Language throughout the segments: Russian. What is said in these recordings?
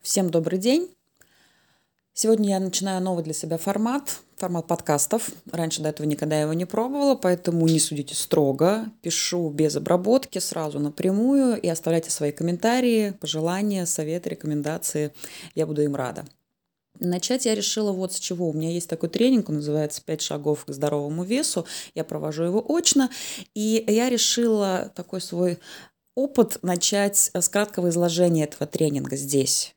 Всем добрый день. Сегодня я начинаю новый для себя формат, формат подкастов. Раньше до этого никогда его не пробовала, поэтому не судите строго. Пишу без обработки, сразу напрямую и оставляйте свои комментарии, пожелания, советы, рекомендации. Я буду им рада. Начать я решила вот с чего. У меня есть такой тренинг, он называется «Пять шагов к здоровому весу». Я провожу его очно. И я решила такой свой опыт начать с краткого изложения этого тренинга здесь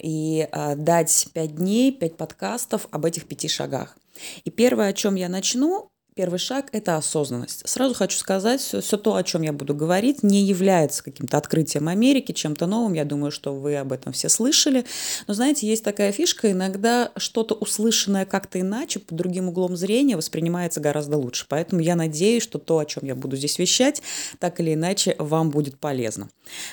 и э, дать пять дней, пять подкастов об этих пяти шагах. И первое, о чем я начну, Первый шаг – это осознанность. Сразу хочу сказать, все, все то, о чем я буду говорить, не является каким-то открытием Америки, чем-то новым. Я думаю, что вы об этом все слышали. Но знаете, есть такая фишка, иногда что-то услышанное как-то иначе, под другим углом зрения воспринимается гораздо лучше. Поэтому я надеюсь, что то, о чем я буду здесь вещать, так или иначе вам будет полезно.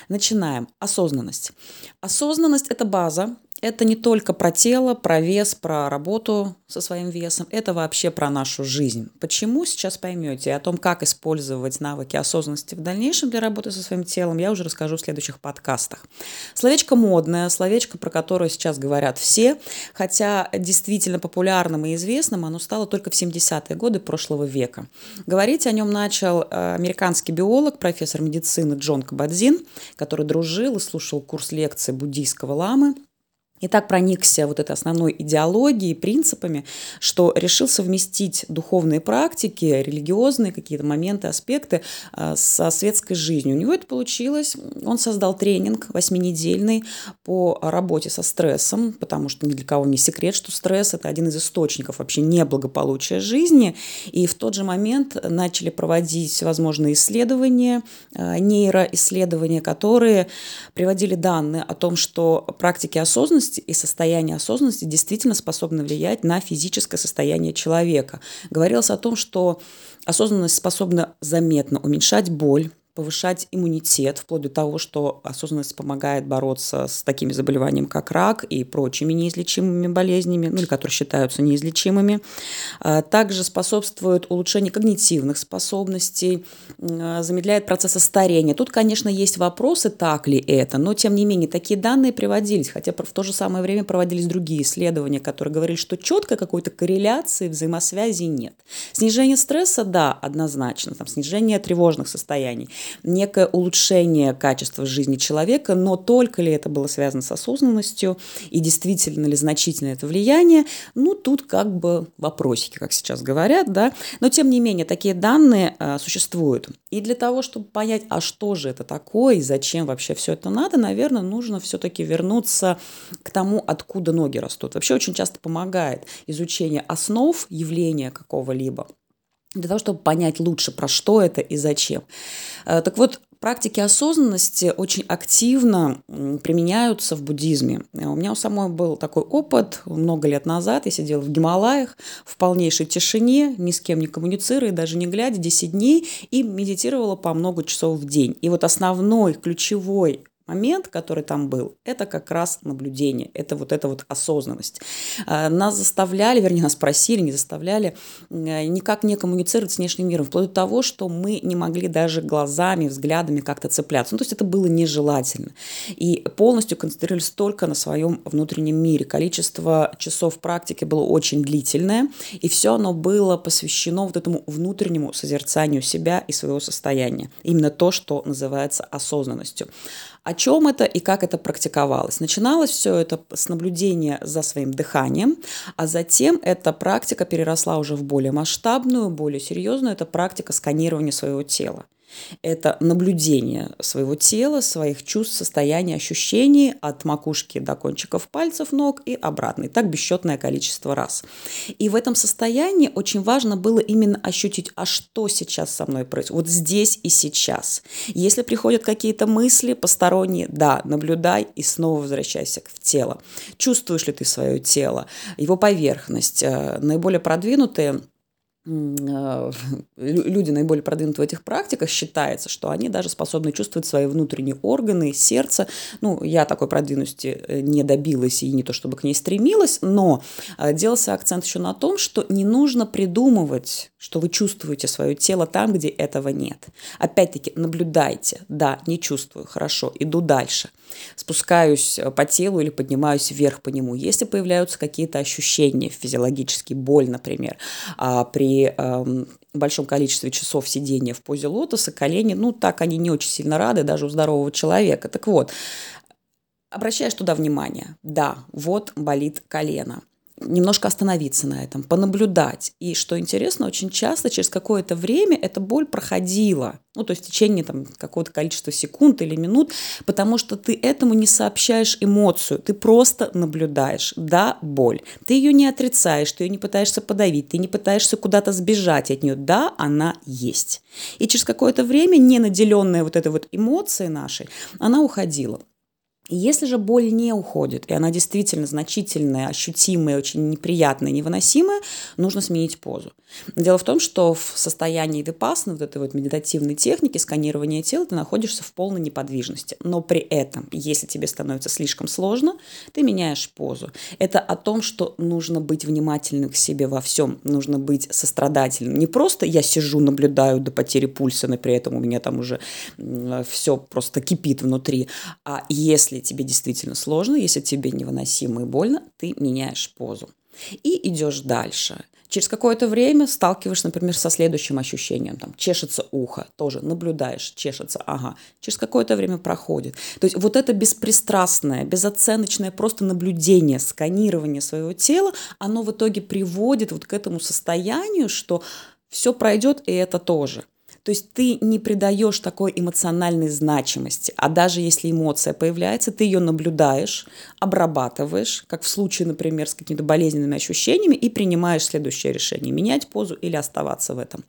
Начинаем. Осознанность. Осознанность – это база, это не только про тело, про вес, про работу со своим весом, это вообще про нашу жизнь. Почему, сейчас поймете. О том, как использовать навыки осознанности в дальнейшем для работы со своим телом, я уже расскажу в следующих подкастах. Словечко модное, словечко, про которое сейчас говорят все, хотя действительно популярным и известным оно стало только в 70-е годы прошлого века. Говорить о нем начал э, американский биолог, профессор медицины Джон Кабадзин, который дружил и слушал курс лекций буддийского ламы и так проникся вот этой основной идеологией, принципами, что решил совместить духовные практики, религиозные какие-то моменты, аспекты э, со светской жизнью. У него это получилось. Он создал тренинг восьминедельный по работе со стрессом, потому что ни для кого не секрет, что стресс – это один из источников вообще неблагополучия жизни. И в тот же момент начали проводить всевозможные исследования, э, нейроисследования, которые приводили данные о том, что практики осознанности осознанность и состояние осознанности действительно способны влиять на физическое состояние человека. Говорилось о том, что осознанность способна заметно уменьшать боль, повышать иммунитет, вплоть до того, что осознанность помогает бороться с такими заболеваниями, как рак и прочими неизлечимыми болезнями, ну или которые считаются неизлечимыми. А, также способствует улучшению когнитивных способностей, а, замедляет процессы старения. Тут, конечно, есть вопросы, так ли это, но тем не менее такие данные приводились, хотя в то же самое время проводились другие исследования, которые говорили, что четко какой-то корреляции, взаимосвязи нет. Снижение стресса, да, однозначно, там, снижение тревожных состояний – некое улучшение качества жизни человека, но только ли это было связано с осознанностью и действительно ли значительно это влияние, ну, тут как бы вопросики, как сейчас говорят, да, но тем не менее такие данные а, существуют. И для того, чтобы понять, а что же это такое и зачем вообще все это надо, наверное, нужно все-таки вернуться к тому, откуда ноги растут. Вообще очень часто помогает изучение основ явления какого-либо для того, чтобы понять лучше, про что это и зачем. Э, так вот, практики осознанности очень активно применяются в буддизме. Э, у меня у самой был такой опыт много лет назад. Я сидела в Гималаях в полнейшей тишине, ни с кем не коммуницируя, даже не глядя, 10 дней, и медитировала по много часов в день. И вот основной, ключевой момент, который там был, это как раз наблюдение, это вот эта вот осознанность. А, нас заставляли, вернее, нас просили, не заставляли э, никак не коммуницировать с внешним миром, вплоть до того, что мы не могли даже глазами, взглядами как-то цепляться. Ну, то есть это было нежелательно. И полностью концентрировались только на своем внутреннем мире. Количество часов практики было очень длительное, и все оно было посвящено вот этому внутреннему созерцанию себя и своего состояния. Именно то, что называется осознанностью. О чем это и как это практиковалось? Начиналось все это с наблюдения за своим дыханием, а затем эта практика переросла уже в более масштабную, более серьезную, это практика сканирования своего тела. Это наблюдение своего тела, своих чувств, состояний, ощущений от макушки до кончиков пальцев ног и обратно. И так бесчетное количество раз. И в этом состоянии очень важно было именно ощутить, а что сейчас со мной происходит, вот здесь и сейчас. Если приходят какие-то мысли посторонние, да, наблюдай и снова возвращайся в тело. Чувствуешь ли ты свое тело, его поверхность, э, наиболее продвинутые люди наиболее продвинуты в этих практиках, считается, что они даже способны чувствовать свои внутренние органы, сердце. Ну, я такой продвинутости э, не добилась и не то чтобы к ней стремилась, но э, делался акцент еще на том, что не нужно придумывать, что вы чувствуете свое тело там, где этого нет. Опять-таки, наблюдайте. Да, не чувствую, хорошо, иду дальше – спускаюсь по телу или поднимаюсь вверх по нему. Если появляются какие-то ощущения физиологические, боль, например, а при эм, большом количестве часов сидения в позе лотоса, колени, ну, так они не очень сильно рады даже у здорового человека. Так вот, обращаешь туда внимание. Да, вот болит колено немножко остановиться на этом, понаблюдать. И что интересно, очень часто через какое-то время эта боль проходила, ну, то есть в течение там, какого-то количества секунд или минут, потому что ты этому не сообщаешь эмоцию, ты просто наблюдаешь. Да, боль. Ты ее не отрицаешь, ты ее не пытаешься подавить, ты не пытаешься куда-то сбежать от нее. Да, она есть. И через какое-то время, не наделенная вот этой вот эмоцией нашей, она уходила. Если же боль не уходит, и она действительно значительная, ощутимая, очень неприятная, невыносимая, нужно сменить позу. Дело в том, что в состоянии випасны, вот этой вот медитативной техники сканирования тела, ты находишься в полной неподвижности. Но при этом, если тебе становится слишком сложно, ты меняешь позу. Это о том, что нужно быть внимательным к себе во всем, нужно быть сострадательным. Не просто я сижу, наблюдаю до потери пульса, но при этом у меня там уже все просто кипит внутри. А если если тебе действительно сложно, если тебе невыносимо и больно, ты меняешь позу. И идешь дальше. Через какое-то время сталкиваешься, например, со следующим ощущением. Там, чешется ухо, тоже наблюдаешь, чешется, ага. Через какое-то время проходит. То есть вот это беспристрастное, безоценочное просто наблюдение, сканирование своего тела, оно в итоге приводит вот к этому состоянию, что все пройдет, и это тоже. То есть ты не придаешь такой эмоциональной значимости, а даже если эмоция появляется, ты ее наблюдаешь, обрабатываешь, как в случае, например, с какими-то болезненными ощущениями, и принимаешь следующее решение – менять позу или оставаться в этом.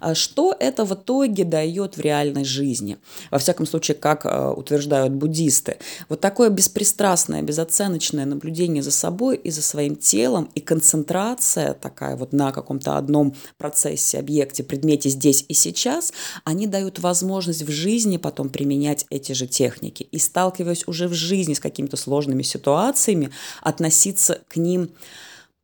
А что это в итоге дает в реальной жизни? Во всяком случае, как э, утверждают буддисты. Вот такое беспристрастное, безоценочное наблюдение за собой и за своим телом, и концентрация такая вот на каком-то одном процессе, объекте, предмете здесь и сейчас, сейчас, они дают возможность в жизни потом применять эти же техники. И сталкиваясь уже в жизни с какими-то сложными ситуациями, относиться к ним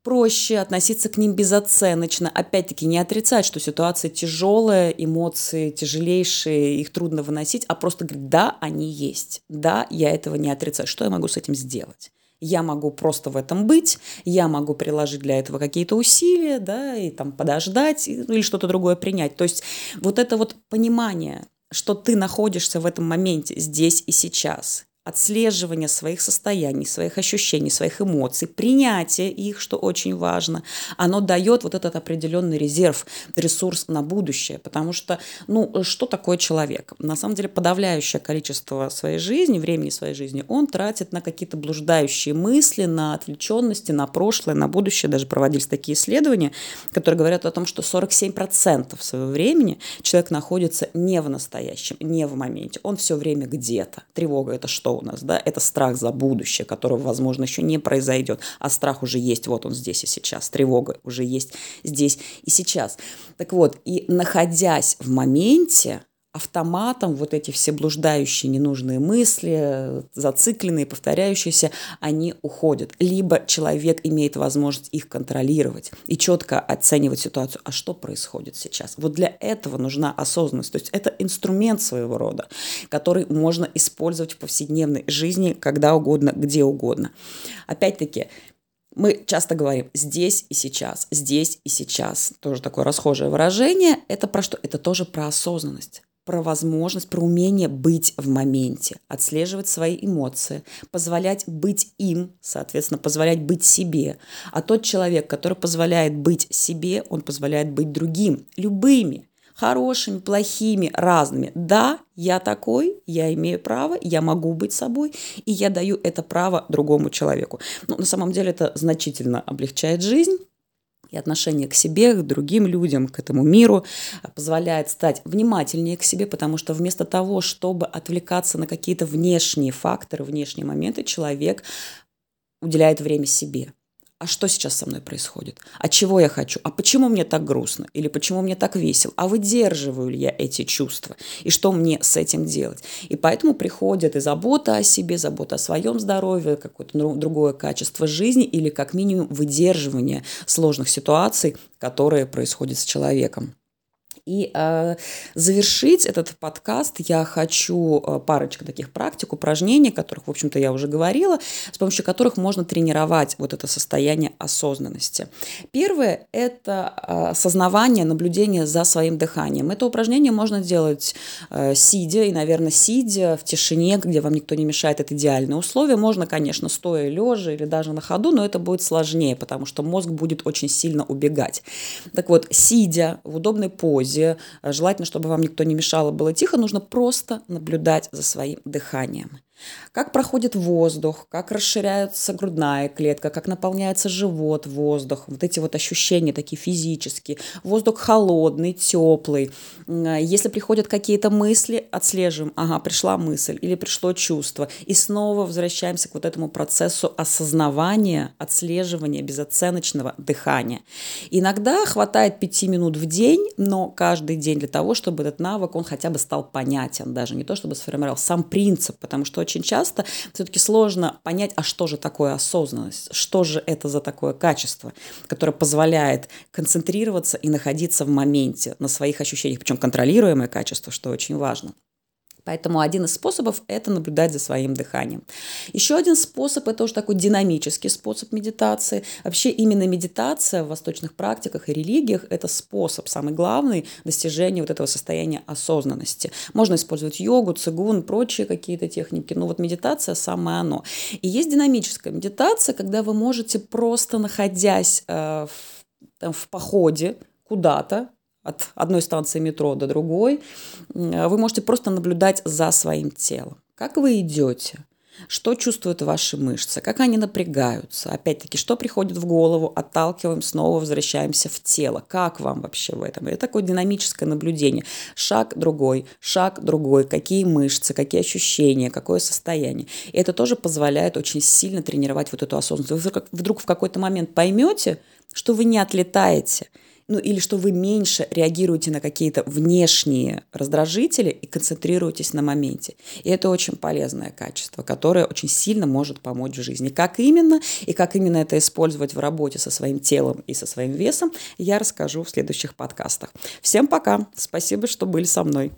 проще, относиться к ним безоценочно. Опять-таки не отрицать, что ситуация тяжелая, эмоции тяжелейшие, их трудно выносить, а просто говорить, да, они есть, да, я этого не отрицаю. Что я могу с этим сделать? Я могу просто в этом быть, я могу приложить для этого какие-то усилия, да, и там подождать, или что-то другое принять. То есть вот это вот понимание, что ты находишься в этом моменте здесь и сейчас, отслеживание своих состояний, своих ощущений, своих эмоций, принятие их, что очень важно, оно дает вот этот определенный резерв, ресурс на будущее. Потому что, ну, что такое человек? На самом деле подавляющее количество своей жизни, времени своей жизни он тратит на какие-то блуждающие мысли, на отвлеченности, на прошлое, на будущее. Даже проводились такие исследования, которые говорят о том, что 47% своего времени человек находится не в настоящем, не в моменте. Он все время где-то. Тревога – это что? У нас, да, это страх за будущее, которого, возможно, еще не произойдет, а страх уже есть, вот он здесь и сейчас, тревога уже есть здесь и сейчас. Так вот, и находясь в моменте, автоматом вот эти все блуждающие ненужные мысли, зацикленные, повторяющиеся, они уходят. Либо человек имеет возможность их контролировать и четко оценивать ситуацию, а что происходит сейчас. Вот для этого нужна осознанность. То есть это инструмент своего рода, который можно использовать в повседневной жизни когда угодно, где угодно. Опять-таки, мы часто говорим здесь и сейчас, здесь и сейчас. Тоже такое расхожее выражение. Это про что? Это тоже про осознанность про возможность, про умение быть в моменте, отслеживать свои эмоции, позволять быть им, соответственно, позволять быть себе. А тот человек, который позволяет быть себе, он позволяет быть другим, любыми, хорошими, плохими, разными. Да, я такой, я имею право, я могу быть собой, и я даю это право другому человеку. Но на самом деле это значительно облегчает жизнь, и отношение к себе, к другим людям, к этому миру а, позволяет стать внимательнее к себе, потому что вместо того, чтобы отвлекаться на какие-то внешние факторы, внешние моменты, человек уделяет время себе а что сейчас со мной происходит, а чего я хочу, а почему мне так грустно, или почему мне так весело, а выдерживаю ли я эти чувства, и что мне с этим делать. И поэтому приходит и забота о себе, забота о своем здоровье, какое-то другое качество жизни, или как минимум выдерживание сложных ситуаций, которые происходят с человеком. И э, завершить этот подкаст я хочу э, парочку таких практик, упражнений, о которых, в общем-то, я уже говорила, с помощью которых можно тренировать вот это состояние осознанности. Первое – это э, осознавание, наблюдение за своим дыханием. Это упражнение можно делать э, сидя, и, наверное, сидя в тишине, где вам никто не мешает, это идеальное условие. Можно, конечно, стоя, лежа или даже на ходу, но это будет сложнее, потому что мозг будет очень сильно убегать. Так вот, сидя в удобной позе, позе, желательно, чтобы вам никто не мешало, было тихо, нужно просто наблюдать за своим дыханием. Как проходит воздух, как расширяется грудная клетка, как наполняется живот воздухом, вот эти вот ощущения такие физические. Воздух холодный, теплый. Если приходят какие-то мысли, отслеживаем, ага, пришла мысль или пришло чувство. И снова возвращаемся к вот этому процессу осознавания, отслеживания, безоценочного дыхания. Иногда хватает пяти минут в день, но каждый день для того, чтобы этот навык, он хотя бы стал понятен, даже не то, чтобы сформировал сам принцип, потому что очень часто. Все-таки сложно понять, а что же такое осознанность, что же это за такое качество, которое позволяет концентрироваться и находиться в моменте на своих ощущениях, причем контролируемое качество, что очень важно. Поэтому один из способов – это наблюдать за своим дыханием. Еще один способ – это уже такой динамический способ медитации. Вообще именно медитация в восточных практиках и религиях – это способ, самый главный, достижения вот этого состояния осознанности. Можно использовать йогу, цигун, прочие какие-то техники, но вот медитация – самое оно. И есть динамическая медитация, когда вы можете просто находясь э, в, там, в походе куда-то, от одной станции метро до другой, вы можете просто наблюдать за своим телом. Как вы идете? Что чувствуют ваши мышцы? Как они напрягаются? Опять-таки, что приходит в голову? Отталкиваем, снова возвращаемся в тело. Как вам вообще в этом? Это такое динамическое наблюдение. Шаг другой, шаг другой. Какие мышцы, какие ощущения, какое состояние. И это тоже позволяет очень сильно тренировать вот эту осознанность. Вы вдруг в какой-то момент поймете, что вы не отлетаете – ну или что вы меньше реагируете на какие-то внешние раздражители и концентрируетесь на моменте. И это очень полезное качество, которое очень сильно может помочь в жизни. Как именно и как именно это использовать в работе со своим телом и со своим весом, я расскажу в следующих подкастах. Всем пока! Спасибо, что были со мной.